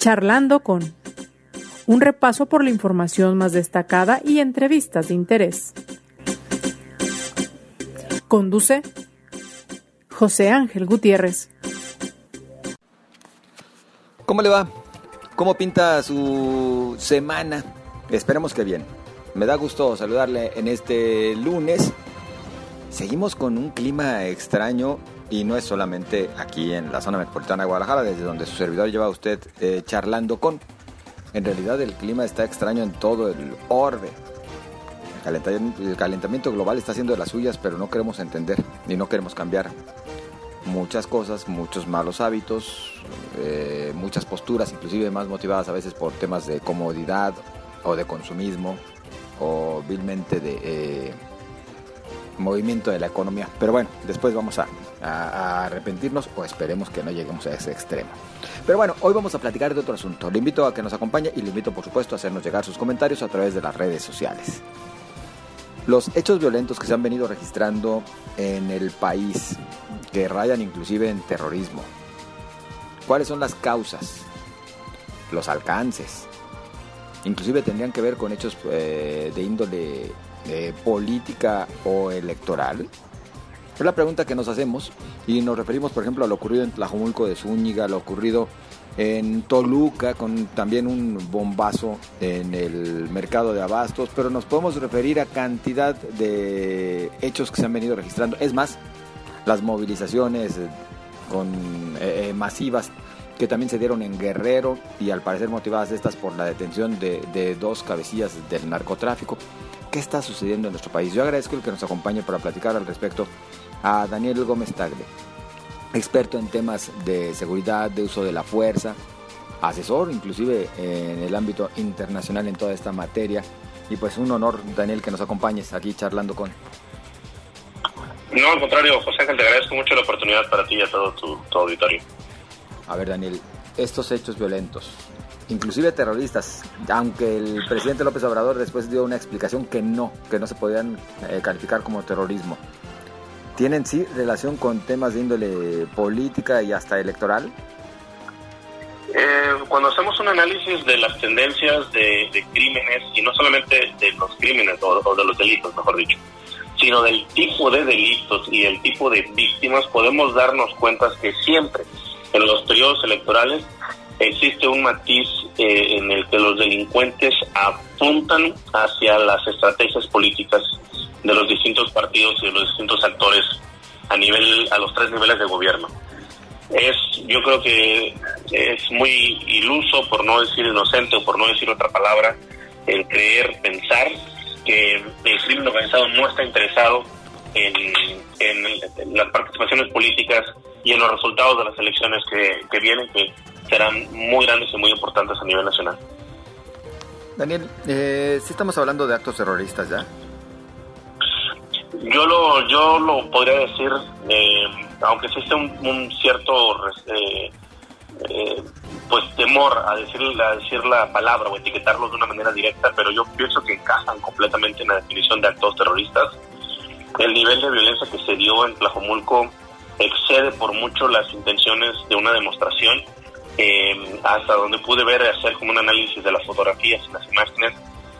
Charlando con un repaso por la información más destacada y entrevistas de interés. Conduce José Ángel Gutiérrez. ¿Cómo le va? ¿Cómo pinta su semana? Esperemos que bien. Me da gusto saludarle en este lunes. Seguimos con un clima extraño y no es solamente aquí en la zona metropolitana de Guadalajara, desde donde su servidor lleva a usted eh, charlando con. En realidad el clima está extraño en todo el orbe. El calentamiento, global está haciendo de las suyas, pero no queremos entender ni no queremos cambiar muchas cosas, muchos malos hábitos, eh, muchas posturas, inclusive más motivadas a veces por temas de comodidad o de consumismo o vilmente de eh, movimiento de la economía. Pero bueno, después vamos a, arrepentirnos o esperemos que no lleguemos a ese extremo. Pero bueno, hoy vamos a platicar de otro asunto. Le invito a que nos acompañe y le invito por supuesto a hacernos llegar sus comentarios a través de las redes sociales. Los hechos violentos que se han venido registrando en el país, que rayan inclusive en terrorismo. ¿Cuáles son las causas? Los alcances. Inclusive tendrían que ver con hechos eh, de índole eh, política o electoral. Es la pregunta que nos hacemos y nos referimos, por ejemplo, a lo ocurrido en Tlajomulco de Zúñiga, lo ocurrido en Toluca con también un bombazo en el mercado de abastos, pero nos podemos referir a cantidad de hechos que se han venido registrando. Es más, las movilizaciones eh, con, eh, masivas que también se dieron en Guerrero y al parecer motivadas estas por la detención de, dos cabecillas del narcotráfico. ¿Qué está sucediendo en nuestro país? Yo agradezco el que nos acompañe para platicar al respecto a Daniel Gómez Tagle, experto en temas de seguridad, de uso de la fuerza, asesor inclusive en el ámbito internacional en toda esta materia. Y pues un honor, Daniel, que nos acompañes aquí charlando con... No, al contrario, José Ángel, te agradezco mucho la oportunidad para ti y a todo tu auditorio. A ver, Daniel, estos hechos violentos, inclusive terroristas, aunque el presidente López Obrador después dio una explicación que no, que no se podían eh, calificar como terrorismo. ¿Tienen sí relación con temas de índole política y hasta electoral? Eh, cuando hacemos un análisis de las tendencias de, crímenes, y no solamente de los crímenes o, de los delitos, mejor dicho, sino del tipo de delitos y el tipo de víctimas, podemos darnos cuenta que siempre en los periodos electorales existe un matiz eh, en el que los delincuentes apuntan hacia las estrategias políticas de los distintos partidos y de los distintos actores a nivel a los tres niveles de gobierno. Es yo creo que es muy iluso por no decir inocente o por no decir otra palabra el creer pensar que el crimen organizado no está interesado en, en, en las participaciones políticas y en los resultados de las elecciones que, que vienen que serán muy grandes y muy importantes a nivel nacional. Daniel, eh, sí estamos hablando de actos terroristas ya. Yo lo, yo lo podría decir, eh, aunque existe un, un cierto eh, eh, pues temor a decir, a decir la palabra o etiquetarlos de una manera directa, pero yo pienso que encajan completamente en la definición de actos terroristas. El nivel de violencia que se dio en Tlajomulco excede por mucho las intenciones de una demostración. Eh, hasta donde pude ver hacer como un análisis de las fotografías y las imágenes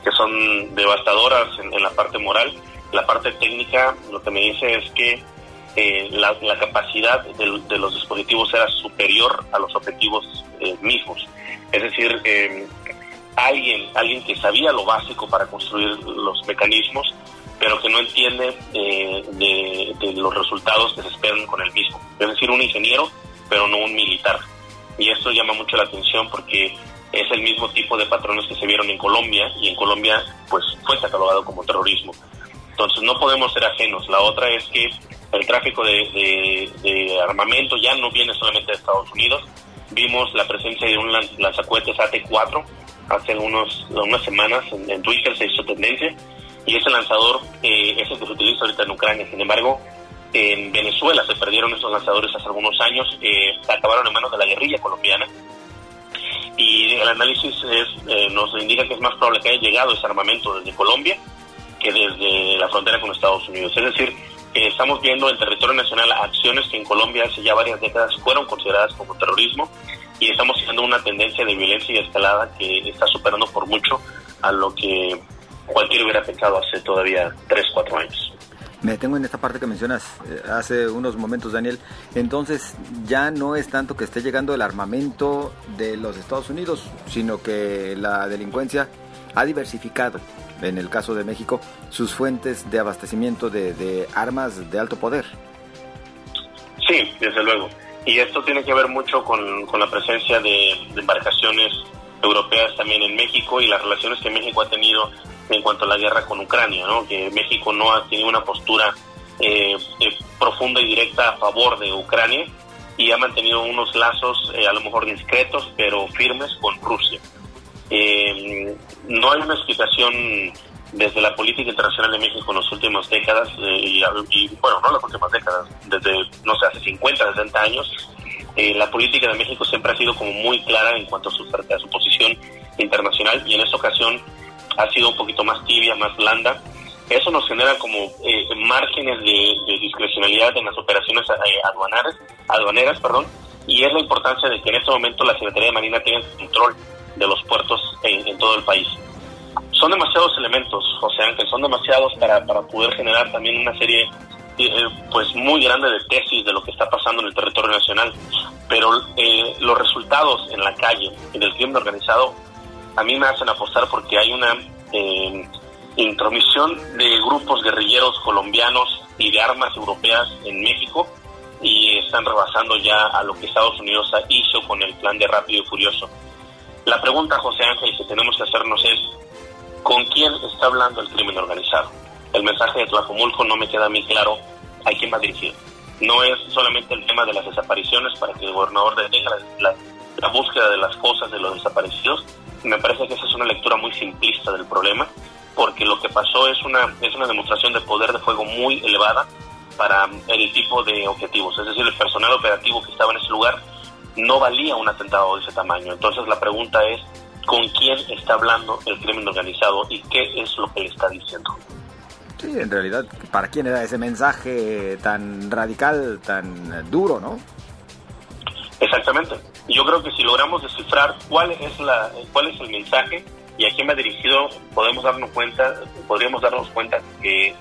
que son devastadoras en, la parte moral la parte técnica lo que me dice es que eh, la, capacidad de, los dispositivos era superior a los objetivos eh, mismos. Es decir, alguien, alguien que sabía lo básico para construir los mecanismos, pero que no entiende eh, de, los resultados que se esperan con el mismo. Es decir, un ingeniero, pero no un militar. Y esto llama mucho la atención porque es el mismo tipo de patrones que se vieron en Colombia y en Colombia pues fue catalogado como terrorismo. Entonces no podemos ser ajenos. La otra es que el tráfico de, de, armamento ya no viene solamente de Estados Unidos. Vimos la presencia de un lanzacohetes AT-4 hace unos, unas semanas en, en, Twitter, se hizo tendencia. Y ese lanzador eh, es el que se utiliza ahorita en Ucrania. Sin embargo, en Venezuela se perdieron esos lanzadores hace algunos años, eh, acabaron en manos de la guerrilla colombiana. Y el análisis es, eh, nos indica que es más probable que haya llegado ese armamento desde Colombia que desde la frontera con Estados Unidos. Es decir, estamos viendo en territorio nacional acciones que en Colombia hace ya varias décadas fueron consideradas como terrorismo y estamos viendo una tendencia de violencia y escalada que está superando por mucho a lo que cualquiera hubiera pensado hace todavía 3, 4 años. Me detengo en esta parte que mencionas eh, hace unos momentos, Daniel. Entonces, ya no es tanto que esté llegando el armamento de los Estados Unidos, sino que la delincuencia ha diversificado, en el caso de México, sus fuentes de abastecimiento de, armas de alto poder. Sí, desde luego. Y esto tiene que ver mucho con, la presencia de embarcaciones europeas también en México y las relaciones que México ha tenido en cuanto a la guerra con Ucrania, ¿no? que México no ha tenido una postura eh, eh, profunda y directa a favor de Ucrania y ha mantenido unos lazos eh, a lo mejor discretos pero firmes con Rusia. no hay una explicación desde la política internacional de México en las últimas décadas, y, bueno, no las últimas décadas, desde, no sé, hace 50, 60 años, la política de México siempre ha sido como muy clara en cuanto a su, a su posición internacional y en esta ocasión ha sido un poquito más tibia, más blanda. Eso nos genera como eh, márgenes de, discrecionalidad en las operaciones eh, aduaneras, aduaneras perdón, y es la importancia de que en este momento la Secretaría de Marina tenga control de los puertos en, todo el país. Son demasiados elementos, José Ángel, son demasiados para, para poder generar también una serie eh, pues muy grande de tesis de lo que está pasando en el territorio nacional, pero los resultados en la calle del crimen organizado a mí me hacen apostar porque hay una eh, intromisión de grupos guerrilleros colombianos y de armas europeas en México y están rebasando ya a lo que Estados Unidos hizo con el plan de Rápido y Furioso. La pregunta, José Ángel, que tenemos que hacernos es, ¿con quién está hablando el crimen organizado? El mensaje de Tlajomulco no me queda muy claro a quién va dirigido. No es solamente el tema de las desapariciones para que el gobernador detenga la, la búsqueda de las cosas de los desaparecidos, me parece que esa es una lectura muy simplista del problema, porque lo que pasó es una, es una demostración de poder de fuego muy elevada para el tipo de objetivos. Es decir, el personal operativo que estaba en ese lugar no valía un atentado de ese tamaño. Entonces la pregunta es, ¿con quién está hablando el crimen organizado y qué es lo que le está diciendo? Sí, en realidad, ¿para quién era ese mensaje tan radical, tan duro, no? Exactamente. Yo creo que si logramos descifrar cuál es la cuál es el mensaje y a quién va dirigido, podemos darnos cuenta, podríamos darnos cuenta que,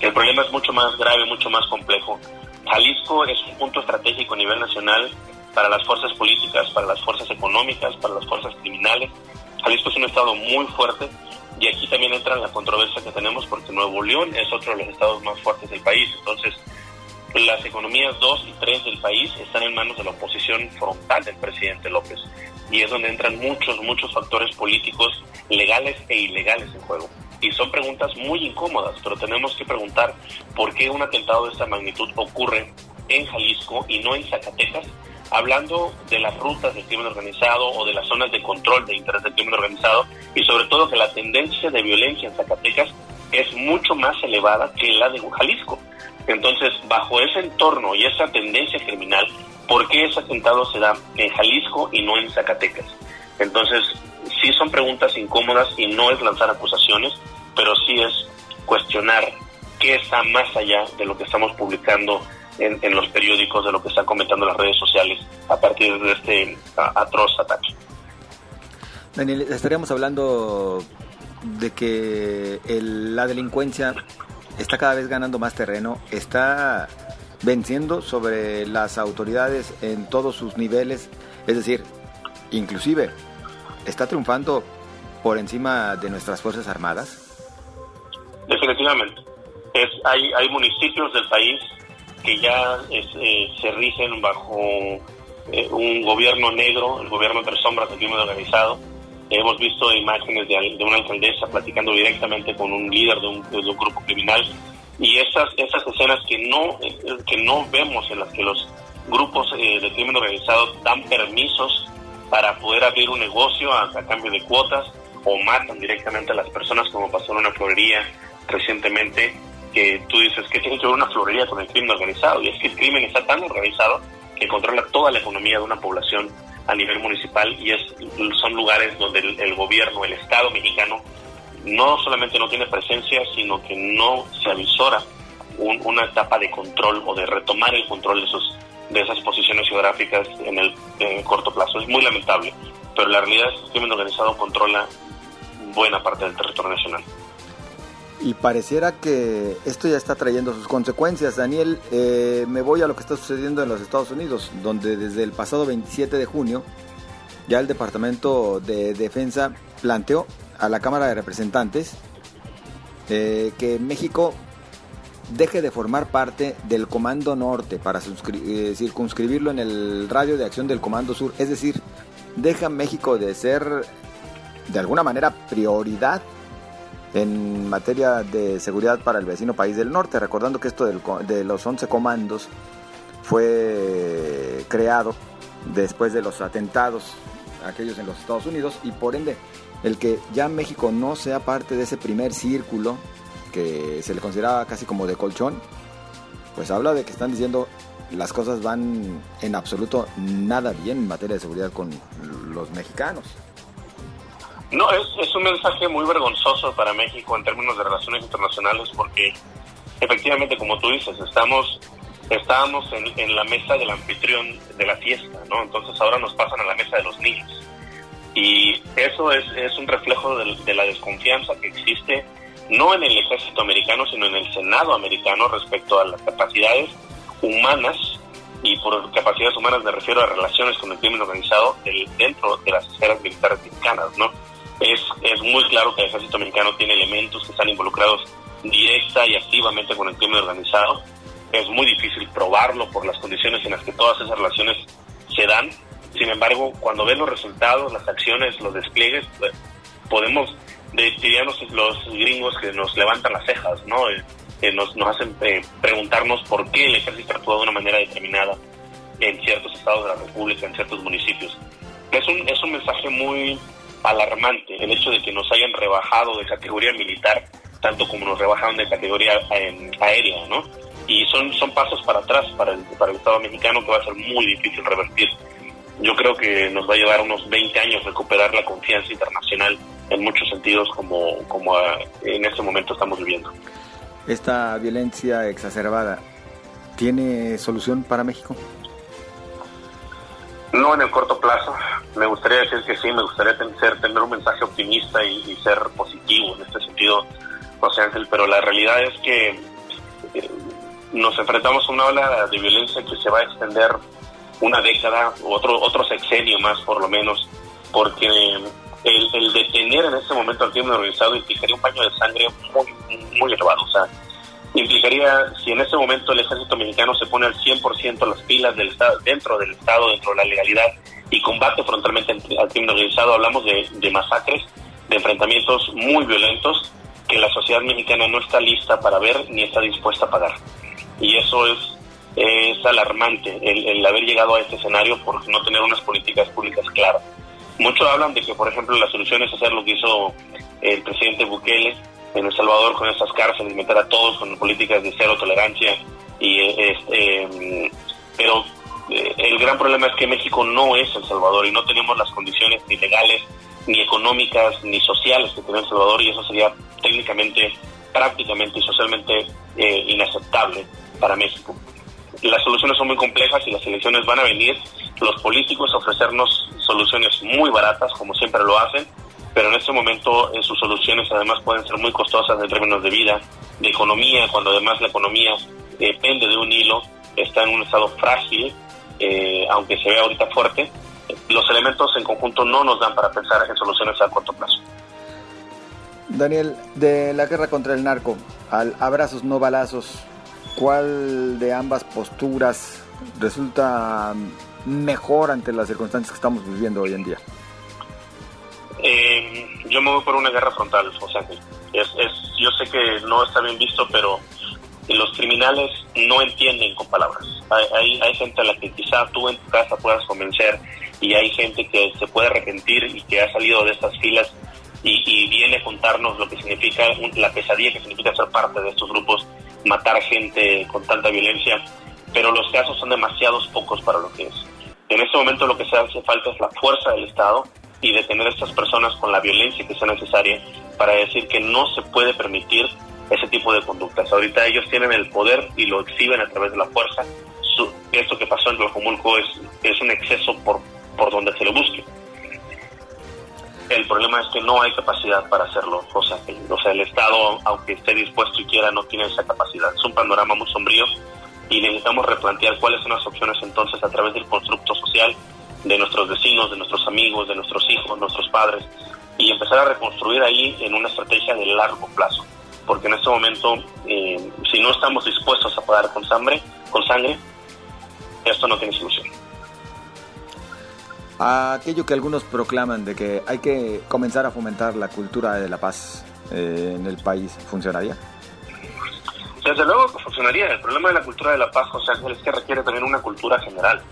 el problema es mucho más grave, mucho más complejo. Jalisco es un punto estratégico a nivel nacional para las fuerzas políticas, para las fuerzas económicas, para las fuerzas criminales. Jalisco es un estado muy fuerte y aquí también entra la controversia que tenemos porque Nuevo León es otro de los estados más fuertes del país. Entonces, las economías 2 y 3 del país están en manos de la oposición frontal del presidente López y es donde entran muchos, muchos factores políticos legales e ilegales en juego. Y son preguntas muy incómodas, pero tenemos que preguntar por qué un atentado de esta magnitud ocurre en Jalisco y no en Zacatecas, hablando de las rutas del crimen organizado o de las zonas de control de interés del crimen organizado y sobre todo que la tendencia de violencia en Zacatecas es mucho más elevada que la de Jalisco. Entonces, bajo ese entorno y esa tendencia criminal, ¿por qué ese atentado se da en Jalisco y no en Zacatecas? Entonces, sí son preguntas incómodas y no es lanzar acusaciones, pero sí es cuestionar qué está más allá de lo que estamos publicando en, los periódicos, de lo que están comentando las redes sociales a partir de este atroz ataque. Daniel, estaríamos hablando de que la delincuencia está cada vez ganando más terreno, está venciendo sobre las autoridades en todos sus niveles, es decir, inclusive está triunfando por encima de nuestras Fuerzas Armadas? Definitivamente. Hay municipios del país que ya eh, se rigen bajo eh, un gobierno negro, el gobierno entre sombras del crimen organizado, Hemos visto imágenes de, una alcaldesa platicando directamente con un líder de un, grupo criminal. Y esas, esas escenas que no, que no vemos en las que los grupos eh, de crimen organizado dan permisos para poder abrir un negocio a, cambio de cuotas o matan directamente a las personas como pasó en una florería recientemente que tú dices que tiene que ver una florería con el crimen organizado y es que el crimen está tan organizado que controla toda la economía de una población a nivel municipal y es, son lugares donde el, gobierno, el Estado mexicano, no solamente no tiene presencia, sino que no se avisora una etapa de control o de retomar el control de, esos, de esas posiciones geográficas en el, corto plazo. Es muy lamentable, pero la realidad es que el crimen organizado controla buena parte del territorio nacional. Y pareciera que esto ya está trayendo sus consecuencias. Daniel, eh, me voy a lo que está sucediendo en los Estados Unidos, donde desde el pasado 27 de junio ya el Departamento de Defensa planteó a la Cámara de Representantes eh, que México deje de formar parte del Comando Norte para eh, circunscribirlo en el radio de acción del Comando Sur. Es decir, deja México de ser de alguna manera prioridad en materia de seguridad para el vecino país del norte, recordando que esto de los 11 comandos fue creado después de los atentados, aquellos en los Estados Unidos, y por ende el que ya México no sea parte de ese primer círculo que se le consideraba casi como de colchón, pues habla de que están diciendo las cosas van en absoluto nada bien en materia de seguridad con los mexicanos. No, es, es un mensaje muy vergonzoso para México en términos de relaciones internacionales porque efectivamente, como tú dices, estamos estábamos en, en, la mesa del anfitrión de la fiesta, ¿no? Entonces ahora nos pasan a la mesa de los niños. Y eso es, es un reflejo de, la desconfianza que existe no en el ejército americano, sino en el Senado americano respecto a las capacidades humanas, y por capacidades humanas me refiero a relaciones con el crimen organizado dentro de las esferas militares mexicanas, ¿no? Muy claro que el ejército americano tiene elementos que están involucrados directa y activamente con el crimen organizado. Es muy difícil probarlo por las condiciones en las que todas esas relaciones se dan sin embargo, cuando ven los resultados, las acciones, los despliegues, pues, podemos, dirían los, gringos que nos levantan las cejas, ¿no? Eh, nos, nos hacen eh, preguntarnos por qué el ejército actúa de una manera determinada en ciertos estados de la República, en ciertos municipios. Es un, es un mensaje muy alarmante el hecho de que nos hayan rebajado de categoría militar, tanto como nos rebajaron de categoría eh, aérea, ¿no? Y son, son pasos para atrás para el, para el Estado mexicano que va a ser muy difícil revertir yo creo que nos va a llevar unos 20 años recuperar la confianza internacional en muchos sentidos como, como en este momento estamos viviendo.Esta violencia exacerbada, ¿tiene solución para México? No en el corto plazo. Me gustaría decir que sí, me gustaría tener, tener un mensaje optimista y, ser positivo en este sentido, José Ángel, pero la realidad es que eh, nos enfrentamos a una ola de violencia que se va a extender una década, otro, otro sexenio más por lo menos, porque el, detener en este momento al crimen organizado implicaría un baño de sangre muy, muy elevado. O sea, implicaría, si en este momento el ejército mexicano se pone al 100% las pilas del estado, dentro del Estado, dentro de la legalidad, y combate frontalmente al crimen organizado, hablamos de, de masacres, de enfrentamientos muy violentos que la sociedad mexicana no está lista para ver ni está dispuesta a pagar. Y eso es es alarmante el, haber llegado a este escenario por no tener unas políticas públicas claras. Muchos hablan de que, por ejemplo, la solución es hacer lo que hizo el presidente Bukele en El Salvador con esas cárceles, meter a todos con políticas de cero tolerancia. Y, este, pero eh, el gran problema es que México no es El Salvador y no tenemos las condiciones ni legales, ni económicas, ni sociales que tiene El Salvador y eso sería técnicamente, prácticamente y socialmente eh, inaceptable para México las soluciones son muy complejas y las elecciones van a venir los políticos ofrecernos soluciones muy baratas, como siempre lo hacen, pero en este momento eh, sus soluciones además pueden ser muy costosas en términos de vida, de economía, cuando además la economía depende de un hilo, está en un estado frágil, eh, aunque se vea ahorita fuerte, los elementos en conjunto no nos dan para pensar en soluciones a corto plazo. Daniel, de la guerra contra el narco, al abrazos no balazos, ¿Cuál de ambas posturas resulta mejor ante las circunstancias que estamos viviendo hoy en día? Yo me voy por una guerra frontal, o sea, es, es, yo sé que no está bien visto, pero los criminales no entienden con palabras. Hay, hay, gente a la que quizá tú en tu casa puedas convencer y hay gente que se puede arrepentir y que ha salido de estas filas y, y viene a contarnos lo que significa la pesadilla que significa ser parte de estos grupos matar gente con tanta violencia, pero los casos son demasiados pocos para lo que es. En este momento lo que se hace falta es la fuerza del Estado y detener a estas personas con la violencia que sea necesaria para decir que no se puede permitir ese tipo de conductas. Ahorita ellos tienen el poder y lo exhiben a través de la fuerza. esto que pasó en Tlajomulco es, es un exceso por, por donde se lo busque. El problema es que no hay capacidad para hacerlo, o sea, el Estado, aunque esté dispuesto y quiera, no tiene esa capacidad. Es un panorama muy sombrío y necesitamos replantear cuáles son las opciones entonces a través del constructo social de nuestros vecinos, de nuestros amigos, de nuestros hijos, nuestros padres, y empezar a reconstruir ahí en una estrategia de largo plazo. Porque en este momento, eh, si no estamos dispuestos a pagar con sangre, con sangre, esto no tiene solución aquello que algunos proclaman de que hay que comenzar a fomentar la cultura de la paz eh, en el país, ¿funcionaría? Desde luego que funcionaría. El problema de la cultura de la paz, José Ángel, es que requiere también una cultura general.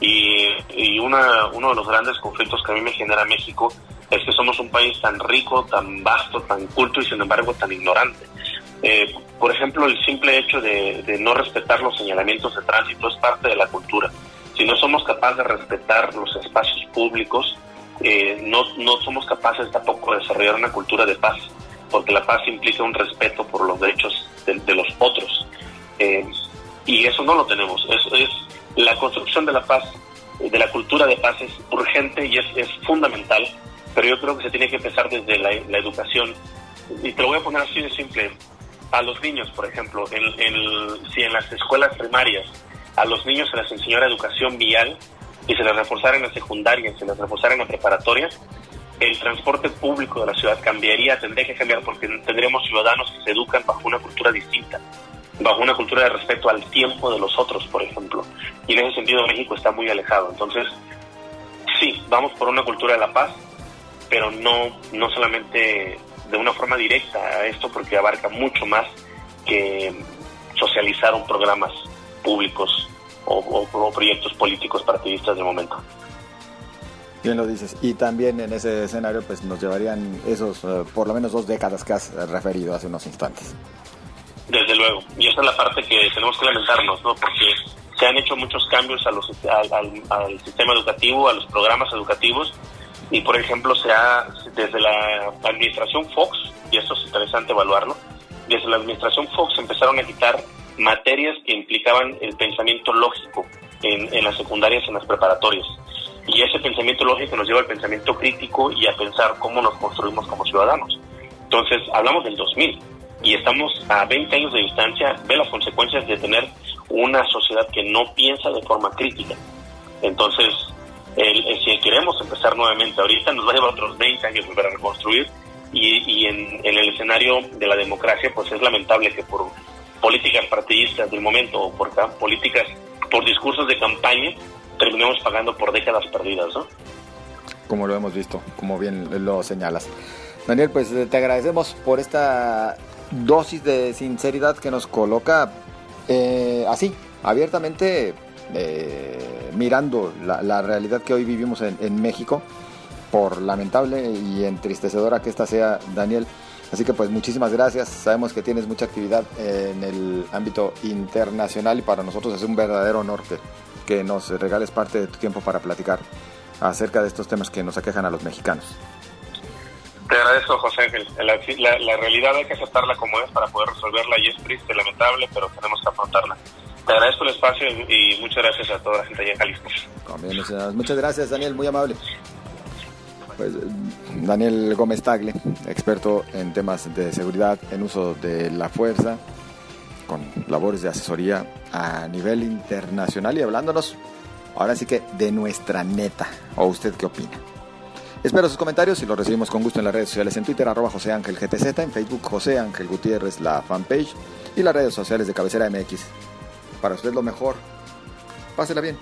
Y, una, uno de los grandes conflictos que a mí me genera México es que somos un país tan rico, tan vasto, tan culto y sin embargo tan ignorante. Eh, por ejemplo, el simple hecho de, no respetar los señalamientos de tránsito es parte de la cultura si no somos capaces de respetar los espacios públicos, eh, no, no somos capaces tampoco de desarrollar una cultura de paz, porque la paz implica un respeto por los derechos de, los otros. Eh, y eso no lo tenemos. Eso es la construcción de la paz, de la cultura de paz es urgente y es, es fundamental, pero yo creo que se tiene que empezar desde la, educación. Y te lo voy a poner así de simple. A los niños, por ejemplo, en, si en las escuelas primarias a los niños se les enseñara educación vial y se les reforzara en la secundaria se les reforzara en la preparatoria, el transporte público de la ciudad cambiaría, tendría que cambiar porque tendríamos ciudadanos que se educan bajo una cultura distinta, bajo una cultura de respeto al tiempo de los otros, por ejemplo. Y en ese sentido México está muy alejado. Entonces, sí, vamos por una cultura de la paz, pero no, no solamente de una forma directa a esto, porque abarca mucho más que socializar un programas públicos o, proyectos políticos partidistas de momento. Bien lo dices. Y también en ese escenario pues nos llevarían esos eh, por lo menos dos décadas que has referido hace unos instantes. Desde luego. Y esa es la parte que tenemos que lamentarnos, ¿no? Porque se han hecho muchos cambios a los, al, sistema educativo, a los programas educativos. Y por ejemplo, se ha, desde la administración Fox, y esto es interesante evaluarlo, desde la administración Fox empezaron a quitar materias que implicaban el pensamiento lógico en, en las secundarias en las preparatorias. Y ese pensamiento lógico nos lleva al pensamiento crítico y a pensar cómo nos construimos como ciudadanos. Entonces, hablamos del 2000 y estamos a 20 años de distancia, ve las consecuencias de tener una sociedad que no piensa de forma crítica. Entonces, si queremos empezar nuevamente ahorita, nos va a llevar otros 20 años volver a reconstruir y, en, el escenario de la democracia, pues es lamentable que por políticas partidistas del momento o por políticas, por discursos de campaña, terminemos pagando por décadas perdidas, ¿no? Como lo hemos visto, como bien lo señalas. Daniel, pues te agradecemos por esta dosis de sinceridad que nos coloca eh, así, abiertamente, eh, mirando la, realidad que hoy vivimos en, en México, por lamentable y entristecedora que esta sea, Daniel. Así que pues muchísimas gracias. Sabemos que tienes mucha actividad en el ámbito internacional y para nosotros es un verdadero honor que, nos regales parte de tu tiempo para platicar acerca de estos temas que nos aquejan a los mexicanos. Te agradezco, José Ángel. La, realidad hay que aceptarla como es para poder resolverla y es triste, lamentable, pero tenemos que afrontarla. Te agradezco el espacio y muchas gracias a toda la gente allá en Jalisco. muchas gracias, Daniel, muy amable. Pues Daniel Gómez Tagle, experto en temas de seguridad, en uso de la fuerza, con labores de asesoría a nivel internacional y hablándonos ahora sí que de nuestra neta. ¿O usted qué opina? Espero sus comentarios y los recibimos con gusto en las redes sociales en Twitter, arroba José Ángel GTZ, en Facebook José Ángel Gutiérrez, la fanpage y las redes sociales de Cabecera MX. Para usted lo mejor. Pásela bien.